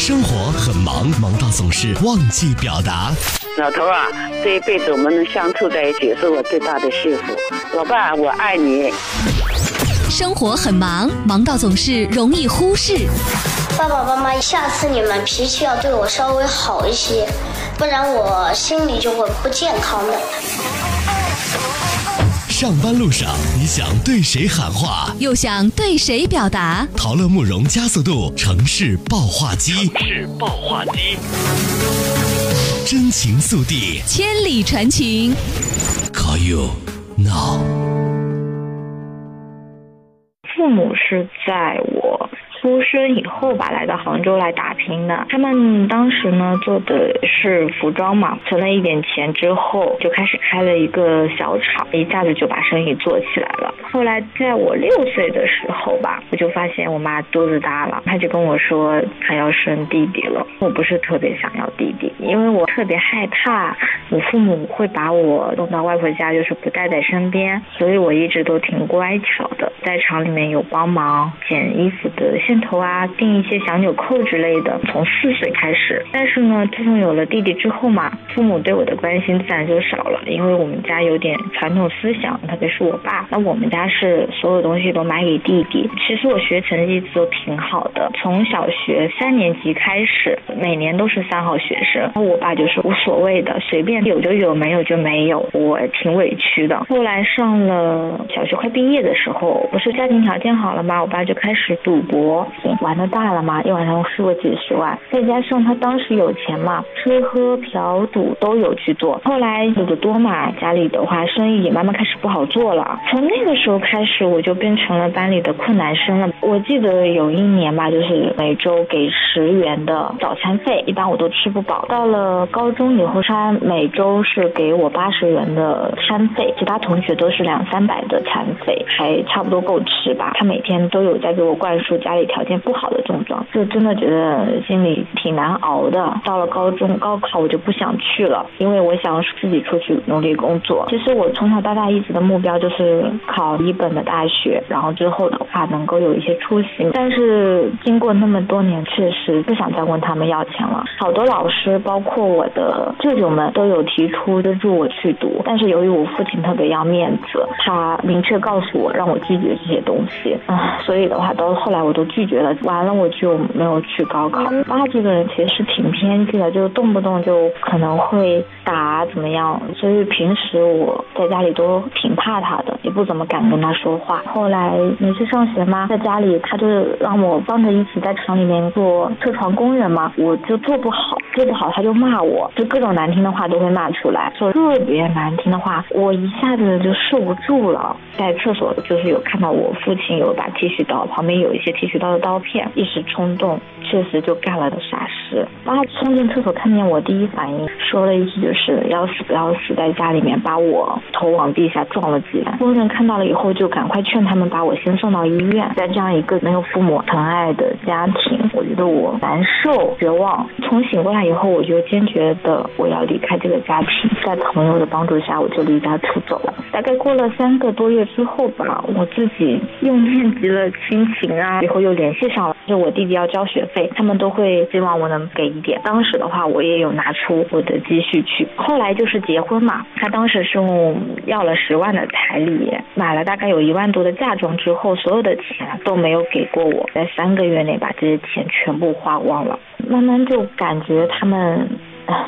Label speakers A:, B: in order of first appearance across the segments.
A: 生活很忙，忙到总是忘记表达。
B: 老头啊，这一辈子我们能相处在一起，是我最大的幸福。老伴，我爱你。
A: 生活很忙，忙到总是容易忽视。
C: 爸爸妈妈，下次你们脾气要对我稍微好一些，不然我心里就会不健康的。
A: 上班路上，你想对谁喊话，又想对谁表达？陶乐慕容加速度城市爆话机，城市爆话机，真情速递，千里传情。Call you now。
D: 父母是在我。出生以后吧，来到杭州来打拼的。他们当时呢做的是服装嘛，存了一点钱之后，就开始开了一个小厂，一下子就把生意做起来了。后来在我六岁的时候吧，我就发现我妈肚子大了，她就跟我说她要生弟弟了。我不是特别想要弟弟，因为我特别害怕我父母会把我弄到外婆家，就是不带在身边，所以我一直都挺乖巧的，在厂里面有帮忙剪衣服的。线头啊，钉一些小纽扣之类的，从四岁开始。但是呢，自从有了弟弟之后嘛，父母对我的关心自然就少了，因为我们家有点传统思想，特别是我爸。那我们家是所有东西都买给弟弟。其实我学成绩一直都挺好的，从小学三年级开始，每年都是三好学生。我爸就是无所谓的，随便有就有，没有就没有。我挺委屈的。后来上了小学快毕业的时候，不是家庭条件好了吗？我爸就开始赌博。玩的大了嘛，一晚上输个几十万，再加上他当时有钱嘛，吃喝嫖赌都有去做。后来赌的多嘛，家里的话生意也慢慢开始不好做了。从那个时候开始，我就变成了班里的困难生了。我记得有一年吧，就是每周给十元的早餐费，一般我都吃不饱。到了高中以后，他每周是给我八十元的餐费，其他同学都是两三百的餐费，还差不多够吃吧。他每天都有在给我灌输家里。条件不好的症状，就真的觉得心里挺难熬的。到了高中高考，我就不想去了，因为我想自己出去努力工作。其实我从小到大一直的目标就是考一本的大学，然后之后的话能够有一些出息。但是经过那么多年，确实不想再问他们要钱了。好多老师，包括我的舅舅们，都有提出资助我去读，但是由于我父亲特别要面子，他明确告诉我让我拒绝这些东西。啊，所以的话，到后来我都拒。拒绝了，完了我就没有去高考。爸这个人其实是挺偏激的，就动不动就可能会打怎么样，所以平时我在家里都挺怕他的，也不怎么敢跟他说话。后来没去上学嘛，在家里他就让我帮着一起在厂里面做车床工人嘛，我就做不好，做不好他就骂我，就各种难听的话都会骂出来，说特别难听的话，我一下子就受不住了。在厕所就是有看到我父亲有把剃须刀，旁边有一些剃须刀。刀片，一时冲动，确实就干了个傻事。他冲进厕所看见我，第一反应说了一句就是要死不要死，在家里面把我头往地下撞了几下。工人看到了以后，就赶快劝他们把我先送到医院。在这样一个没有父母疼爱的家庭，我觉得我难受、绝望。从醒过来以后，我就坚决的我要离开这个家庭。在朋友的帮助下，我就离家出走了。大概过了三个多月之后吧，我自己又念及了亲情啊，以后又。就联系上了，就我弟弟要交学费，他们都会希望我能给一点。当时的话，我也有拿出我的积蓄去。后来就是结婚嘛，他当时是要了十万的彩礼，买了大概有一万多的嫁妆之后，所有的钱都没有给过我，在三个月内把这些钱全部花光了。慢慢就感觉他们。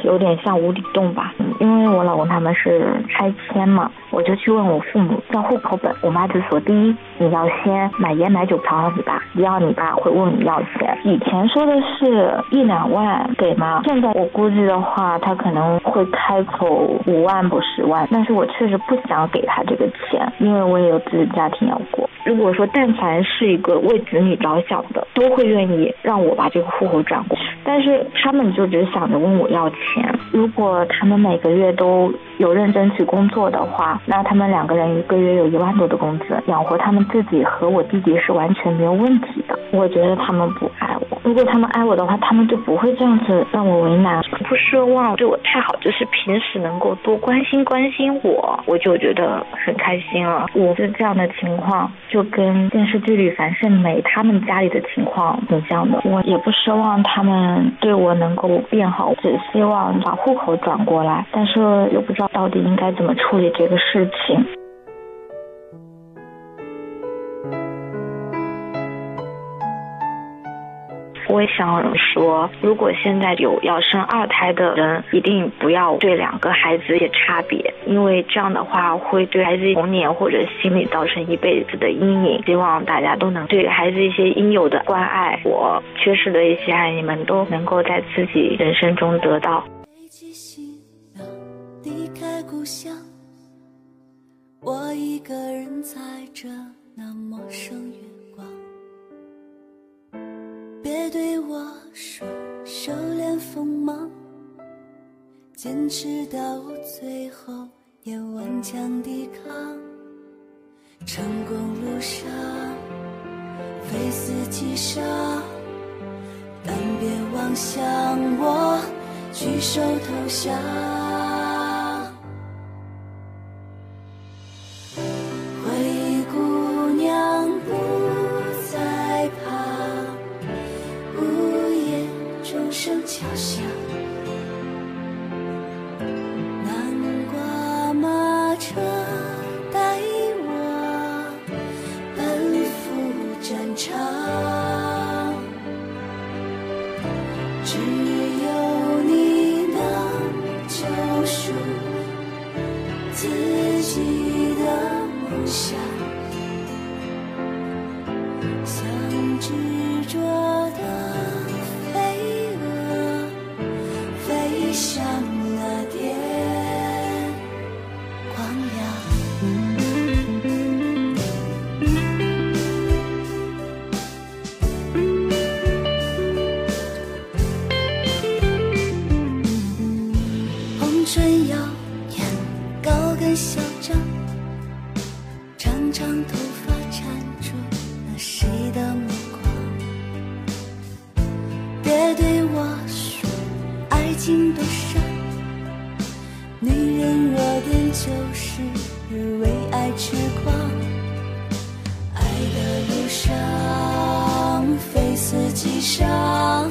D: 有点像无底洞吧，因为我老公他们是拆迁嘛，我就去问我父母要户口本，我妈就说：第一，你要先买烟买酒嫖了你爸；第二，你爸会问你要钱。以前说的是一两万给吗？现在我估计的话，他可能会开口五万不十万，但是我确实不想给他这个钱，因为我也有自己家庭要过。如果说但凡是一个为子女着想的，都会愿意让我把这个户口转过，但是他们就只想着问我要钱。如果他们每个月都有认真去工作的话，那他们两个人一个月有一万多的工资，养活他们自己和我弟弟是完全没有问题的。我觉得他们不爱。如果他们爱我的话，他们就不会这样子让我为难。不奢望对我太好，就是平时能够多关心关心我，我就觉得很开心了。我是这样的情况，就跟电视剧里樊胜美他们家里的情况挺像的。我也不奢望他们对我能够变好，只希望把户口转过来，但是又不知道到底应该怎么处理这个事情。我也想说，如果现在有要生二胎的人，一定不要对两个孩子有差别，因为这样的话会对孩子童年或者心理造成一辈子的阴影。希望大家都能对孩子一些应有的关爱，我缺失的一些爱，你们都能够在自己人生中得到。离开故乡，我一个人在这那陌生我说收敛锋芒，坚持到最后也顽强抵抗。成功路上非死即伤，但别妄想我举手投降。
A: 好像。南瓜马车带我奔赴战场嚣张长长头发缠住了谁的目光别对我说爱情的伤。女人弱点就是为爱痴狂爱的路上非死即伤。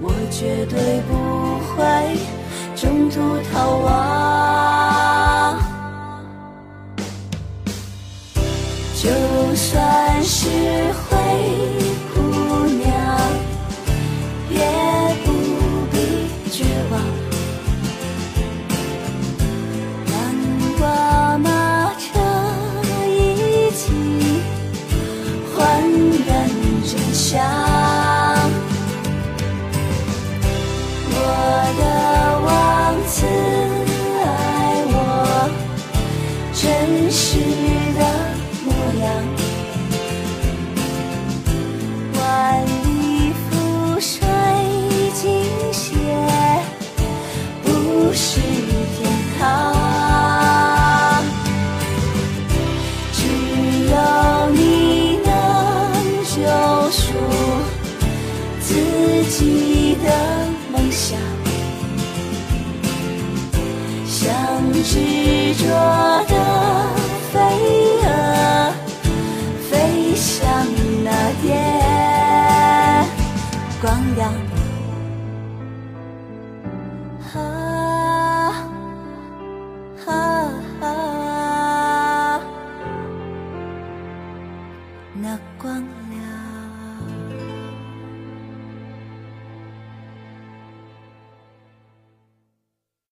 A: 我绝对不会中途逃亡。就算是。记己的梦想，像执着的飞蛾，飞向那点光亮。啊啊啊！那光。